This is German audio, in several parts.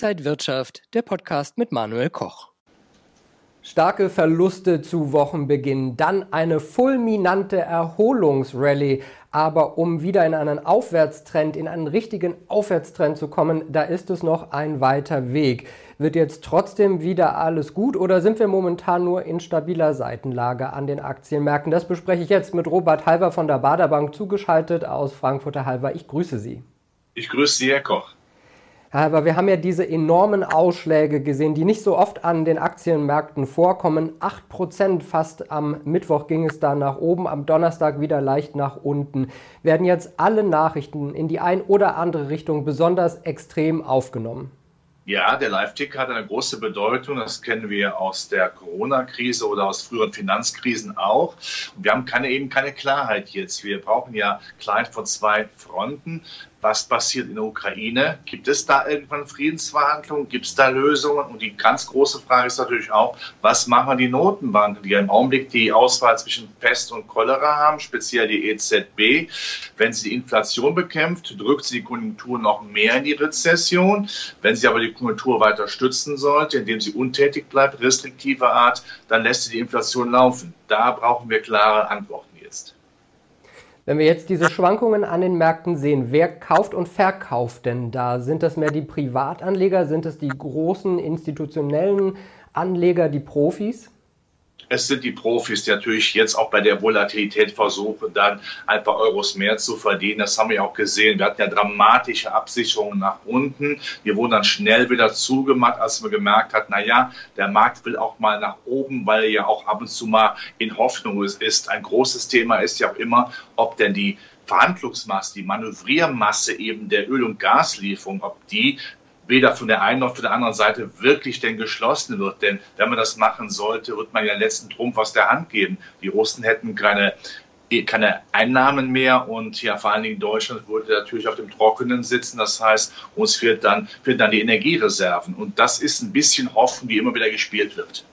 Inside Wirtschaft, der Podcast mit Manuel Koch. Starke Verluste zu Wochenbeginn, dann eine fulminante Erholungsrallye. Aber um wieder in einen Aufwärtstrend, in einen richtigen Aufwärtstrend zu kommen, da ist es noch ein weiter Weg. Wird jetzt trotzdem wieder alles gut oder sind wir momentan nur in stabiler Seitenlage an den Aktienmärkten? Das bespreche ich jetzt mit Robert Halver von der Baderbank zugeschaltet aus Frankfurter Halver. Ich grüße Sie. Ich grüße Sie, Herr Koch. Aber wir haben ja diese enormen Ausschläge gesehen, die nicht so oft an den Aktienmärkten vorkommen. 8% fast am Mittwoch ging es da nach oben, am Donnerstag wieder leicht nach unten. Werden jetzt alle Nachrichten in die ein oder andere Richtung besonders extrem aufgenommen? Ja, der Live-Tick hat eine große Bedeutung. Das kennen wir aus der Corona-Krise oder aus früheren Finanzkrisen auch. Wir haben keine, eben keine Klarheit jetzt. Wir brauchen ja Klarheit von zwei Fronten was passiert in der Ukraine? Gibt es da irgendwann Friedensverhandlungen? Gibt es da Lösungen? Und die ganz große Frage ist natürlich auch, was machen die Notenbanken, die ja im Augenblick die Auswahl zwischen Pest und Cholera haben, speziell die EZB. Wenn sie die Inflation bekämpft, drückt sie die Konjunktur noch mehr in die Rezession. Wenn sie aber die Konjunktur weiter stützen sollte, indem sie untätig bleibt, restriktiver Art, dann lässt sie die Inflation laufen. Da brauchen wir klare Antworten. Wenn wir jetzt diese Schwankungen an den Märkten sehen, wer kauft und verkauft denn da? Sind das mehr die Privatanleger? Sind es die großen institutionellen Anleger, die Profis? Es sind die Profis, die natürlich jetzt auch bei der Volatilität versuchen, dann ein paar Euros mehr zu verdienen. Das haben wir auch gesehen. Wir hatten ja dramatische Absicherungen nach unten. Die wurden dann schnell wieder zugemacht, als man gemerkt hat, na ja, der Markt will auch mal nach oben, weil er ja auch ab und zu mal in Hoffnung ist. Ein großes Thema ist ja auch immer, ob denn die Verhandlungsmasse, die Manövriermasse eben der Öl- und Gaslieferung, ob die weder von der einen noch von der anderen Seite wirklich denn geschlossen wird. Denn wenn man das machen sollte, wird man ja den letzten Trumpf aus der Hand geben. Die Russen hätten keine keine Einnahmen mehr und ja vor allen Dingen Deutschland würde natürlich auf dem Trockenen sitzen. Das heißt, uns fehlt dann, fehlen dann die Energiereserven. Und das ist ein bisschen Hoffen, wie immer wieder gespielt wird.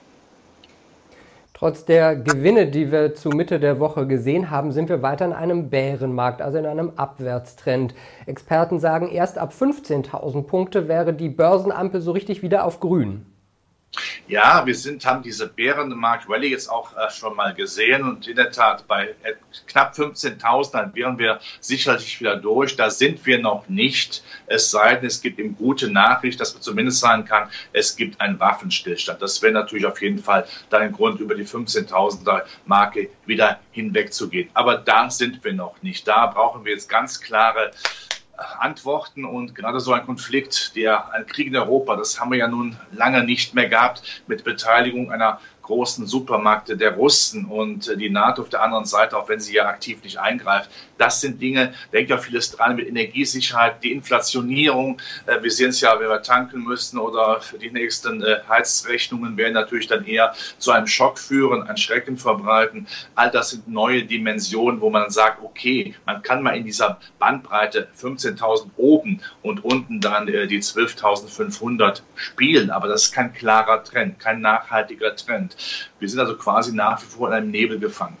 Trotz der Gewinne, die wir zu Mitte der Woche gesehen haben, sind wir weiter in einem Bärenmarkt, also in einem Abwärtstrend. Experten sagen, erst ab 15.000 Punkte wäre die Börsenampel so richtig wieder auf grün. Ja, wir sind, haben diese Bärenmarkt Rallye jetzt auch äh, schon mal gesehen und in der Tat bei äh, knapp 15.000 dann wären wir sicherlich wieder durch. Da sind wir noch nicht. Es sei denn, es gibt eben gute Nachricht, dass man zumindest sagen kann, es gibt einen Waffenstillstand. Das wäre natürlich auf jeden Fall dann ein Grund, über die 15.000er Marke wieder hinwegzugehen. Aber da sind wir noch nicht. Da brauchen wir jetzt ganz klare Antworten und gerade so ein Konflikt, der ein Krieg in Europa, das haben wir ja nun lange nicht mehr gehabt mit Beteiligung einer großen Supermärkte der Russen und äh, die NATO auf der anderen Seite, auch wenn sie ja aktiv nicht eingreift. Das sind Dinge, da ja vieles dran mit Energiesicherheit, die Inflationierung. Äh, wir sehen es ja, wenn wir tanken müssen oder für die nächsten äh, Heizrechnungen werden natürlich dann eher zu einem Schock führen, ein Schrecken verbreiten. All das sind neue Dimensionen, wo man sagt, okay, man kann mal in dieser Bandbreite 15.000 oben und unten dann die 12.500 spielen. Aber das ist kein klarer Trend, kein nachhaltiger Trend. Wir sind also quasi nach wie vor in einem Nebel gefangen.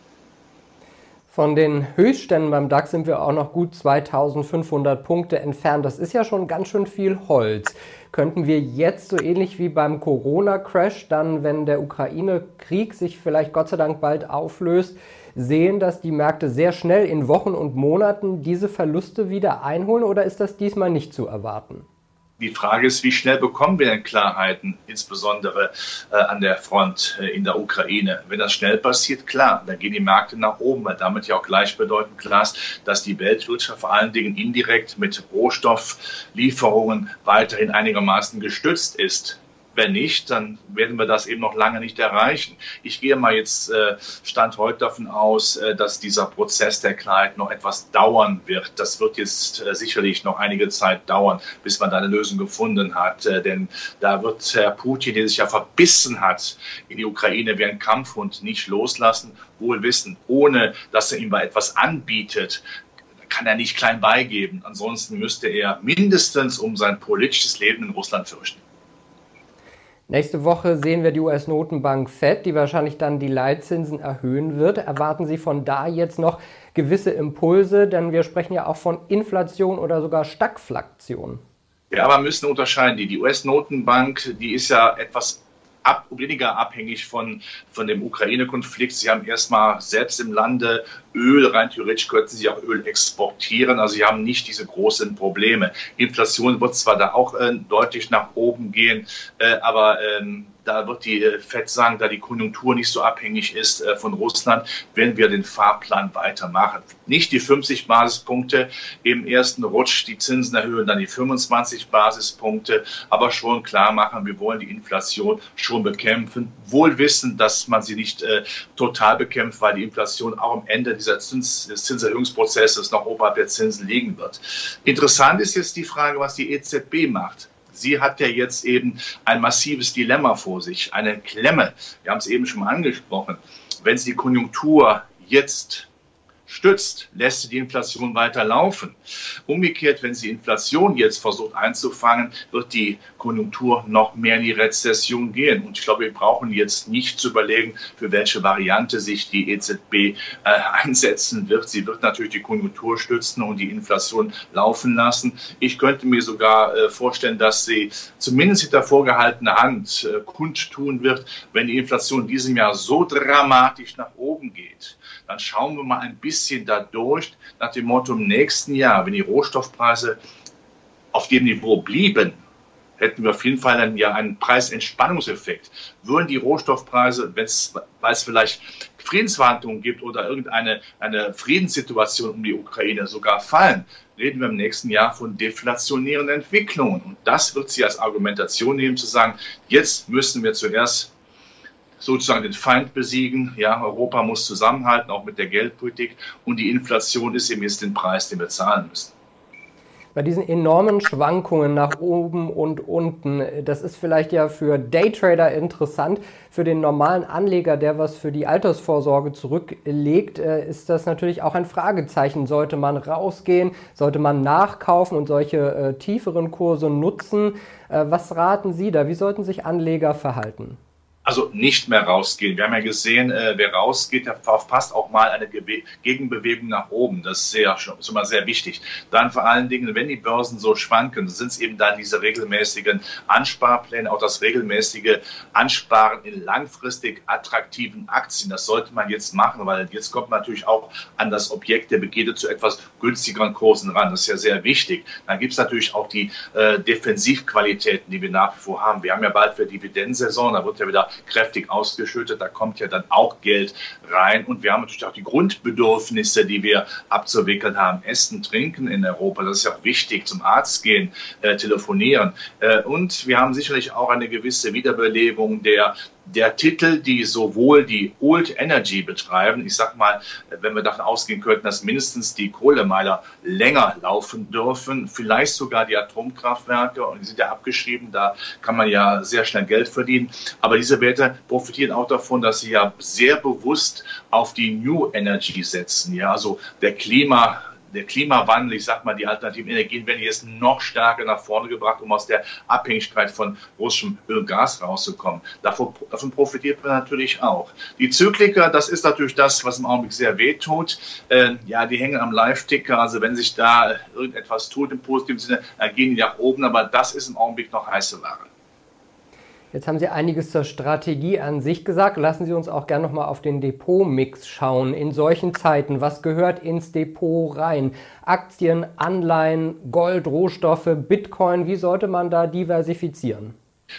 Von den Höchstständen beim DAX sind wir auch noch gut 2500 Punkte entfernt. Das ist ja schon ganz schön viel Holz. Könnten wir jetzt so ähnlich wie beim Corona-Crash, dann, wenn der Ukraine-Krieg sich vielleicht Gott sei Dank bald auflöst, sehen, dass die Märkte sehr schnell in Wochen und Monaten diese Verluste wieder einholen oder ist das diesmal nicht zu erwarten? Die Frage ist, wie schnell bekommen wir denn Klarheiten, insbesondere äh, an der Front äh, in der Ukraine? Wenn das schnell passiert, klar, dann gehen die Märkte nach oben, weil damit ja auch gleichbedeutend klar ist, dass die Weltwirtschaft vor allen Dingen indirekt mit Rohstofflieferungen weiterhin einigermaßen gestützt ist. Wenn nicht, dann werden wir das eben noch lange nicht erreichen. Ich gehe mal jetzt äh, Stand heute davon aus, äh, dass dieser Prozess der Klarheit noch etwas dauern wird. Das wird jetzt äh, sicherlich noch einige Zeit dauern, bis man da eine Lösung gefunden hat. Äh, denn da wird Herr Putin, der sich ja verbissen hat in die Ukraine wie ein Kampfhund, nicht loslassen, wohl wissen, ohne dass er ihm mal etwas anbietet, kann er nicht klein beigeben. Ansonsten müsste er mindestens um sein politisches Leben in Russland fürchten. Nächste Woche sehen wir die US-Notenbank Fed, die wahrscheinlich dann die Leitzinsen erhöhen wird. Erwarten Sie von da jetzt noch gewisse Impulse, denn wir sprechen ja auch von Inflation oder sogar Stagflation. Ja, aber müssen unterscheiden. Die, die US-Notenbank, die ist ja etwas ab, weniger abhängig von, von dem Ukraine-Konflikt. Sie haben erstmal selbst im Lande Öl, rein theoretisch könnten sie auch Öl exportieren. Also sie haben nicht diese großen Probleme. Inflation wird zwar da auch äh, deutlich nach oben gehen, äh, aber ähm, da wird die äh, FED sagen, da die Konjunktur nicht so abhängig ist äh, von Russland, werden wir den Fahrplan weitermachen. Nicht die 50 Basispunkte im ersten Rutsch, die Zinsen erhöhen, dann die 25 Basispunkte, aber schon klar machen, wir wollen die Inflation schon bekämpfen, wohl wissen, dass man sie nicht äh, total bekämpft, weil die Inflation auch am Ende dieser Zins, des Zinserhöhungsprozesses noch oberhalb der Zinsen liegen wird. Interessant ist jetzt die Frage, was die EZB macht. Sie hat ja jetzt eben ein massives Dilemma vor sich, eine Klemme. Wir haben es eben schon mal angesprochen. Wenn sie die Konjunktur jetzt stützt, lässt sie die Inflation weiter laufen. Umgekehrt, wenn sie Inflation jetzt versucht einzufangen, wird die Konjunktur noch mehr in die Rezession gehen. Und ich glaube, wir brauchen jetzt nicht zu überlegen, für welche Variante sich die EZB äh, einsetzen wird. Sie wird natürlich die Konjunktur stützen und die Inflation laufen lassen. Ich könnte mir sogar äh, vorstellen, dass sie zumindest hinter vorgehaltener Hand äh, kundtun wird, wenn die Inflation in diesem Jahr so dramatisch nach oben geht dann schauen wir mal ein bisschen da durch nach dem Motto im nächsten Jahr, wenn die Rohstoffpreise auf dem Niveau blieben, hätten wir auf jeden Fall dann ja einen Preisentspannungseffekt. Würden die Rohstoffpreise, weil es vielleicht Friedensverhandlungen gibt oder irgendeine eine Friedenssituation um die Ukraine sogar fallen, reden wir im nächsten Jahr von deflationären Entwicklungen. Und das wird sie als Argumentation nehmen, zu sagen, jetzt müssen wir zuerst sozusagen den Feind besiegen. Ja, Europa muss zusammenhalten, auch mit der Geldpolitik. Und die Inflation ist eben jetzt den Preis, den wir zahlen müssen. Bei diesen enormen Schwankungen nach oben und unten, das ist vielleicht ja für Daytrader interessant. Für den normalen Anleger, der was für die Altersvorsorge zurücklegt, äh, ist das natürlich auch ein Fragezeichen. Sollte man rausgehen? Sollte man nachkaufen und solche äh, tieferen Kurse nutzen? Äh, was raten Sie da? Wie sollten sich Anleger verhalten? Also nicht mehr rausgehen. Wir haben ja gesehen, äh, wer rausgeht, der verpasst auch mal eine Ge Gegenbewegung nach oben. Das ist sehr, schon mal sehr wichtig. Dann vor allen Dingen, wenn die Börsen so schwanken, sind es eben dann diese regelmäßigen Ansparpläne, auch das regelmäßige Ansparen in langfristig attraktiven Aktien. Das sollte man jetzt machen, weil jetzt kommt man natürlich auch an das Objekt der Begierde zu etwas günstigeren Kursen ran. Das ist ja sehr wichtig. Dann gibt es natürlich auch die äh, Defensivqualitäten, die wir nach wie vor haben. Wir haben ja bald für Dividendensaison, da wird ja wieder kräftig ausgeschüttet. Da kommt ja dann auch Geld rein. Und wir haben natürlich auch die Grundbedürfnisse, die wir abzuwickeln haben. Essen, Trinken in Europa, das ist ja auch wichtig. Zum Arzt gehen, äh, telefonieren. Äh, und wir haben sicherlich auch eine gewisse Wiederbelebung der der Titel, die sowohl die Old Energy betreiben, ich sag mal, wenn wir davon ausgehen könnten, dass mindestens die Kohlemeiler länger laufen dürfen, vielleicht sogar die Atomkraftwerke, und die sind ja abgeschrieben, da kann man ja sehr schnell Geld verdienen. Aber diese Werte profitieren auch davon, dass sie ja sehr bewusst auf die New Energy setzen, ja, also der Klima, der Klimawandel, ich sag mal, die alternativen Energien werden jetzt noch stärker nach vorne gebracht, um aus der Abhängigkeit von russischem Öl und Gas rauszukommen. Davon, davon profitiert man natürlich auch. Die Zykliker, das ist natürlich das, was im Augenblick sehr weh tut. Äh, ja, die hängen am Live-Ticker, also wenn sich da irgendetwas tut im positiven Sinne, dann gehen die nach oben, aber das ist im Augenblick noch heiße Ware. Jetzt haben Sie einiges zur Strategie an sich gesagt. Lassen Sie uns auch gerne nochmal auf den Depotmix schauen. In solchen Zeiten, was gehört ins Depot rein? Aktien, Anleihen, Gold, Rohstoffe, Bitcoin, wie sollte man da diversifizieren?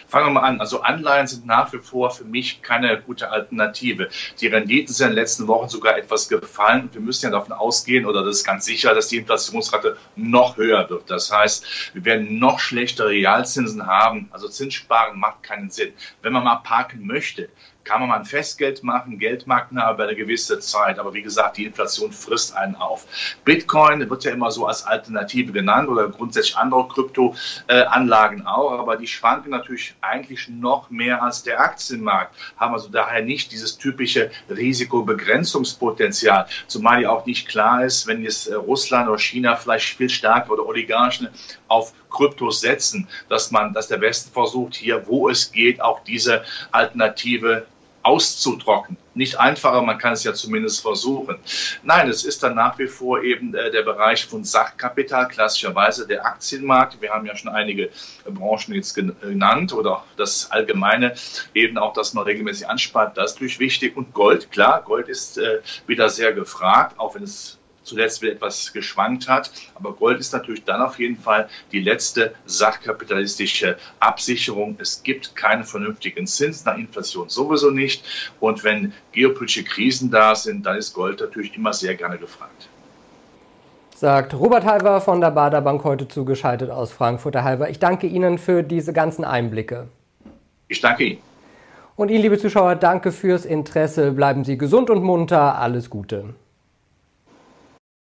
Fangen wir mal an. Also Anleihen sind nach wie vor für mich keine gute Alternative. Die Renditen sind in den letzten Wochen sogar etwas gefallen. Wir müssen ja davon ausgehen, oder das ist ganz sicher, dass die Inflationsrate noch höher wird. Das heißt, wir werden noch schlechtere Realzinsen haben. Also Zinssparen macht keinen Sinn. Wenn man mal parken möchte, kann man mal ein Festgeld machen, geldmarktnah über eine gewisse Zeit. Aber wie gesagt, die Inflation frisst einen auf. Bitcoin wird ja immer so als Alternative genannt oder grundsätzlich andere Kryptoanlagen auch. Aber die schwanken natürlich eigentlich noch mehr als der Aktienmarkt, haben also daher nicht dieses typische Risikobegrenzungspotenzial. Zumal ja auch nicht klar ist, wenn jetzt Russland oder China vielleicht viel stärker oder Oligarchen auf Kryptos setzen, dass man, dass der Westen versucht, hier, wo es geht, auch diese Alternative auszutrocknen. Nicht einfacher, man kann es ja zumindest versuchen. Nein, es ist dann nach wie vor eben äh, der Bereich von Sachkapital, klassischerweise der Aktienmarkt. Wir haben ja schon einige Branchen jetzt genannt oder das Allgemeine, eben auch, dass man regelmäßig anspart, das ist natürlich wichtig. Und Gold, klar, Gold ist äh, wieder sehr gefragt, auch wenn es zuletzt wieder etwas geschwankt hat. Aber Gold ist natürlich dann auf jeden Fall die letzte sachkapitalistische Absicherung. Es gibt keinen vernünftigen Zins nach Inflation sowieso nicht. Und wenn geopolitische Krisen da sind, dann ist Gold natürlich immer sehr gerne gefragt. Sagt Robert Halver von der Bader Bank heute zugeschaltet aus Frankfurt. Herr Halver, ich danke Ihnen für diese ganzen Einblicke. Ich danke Ihnen. Und Ihnen, liebe Zuschauer, danke fürs Interesse. Bleiben Sie gesund und munter. Alles Gute.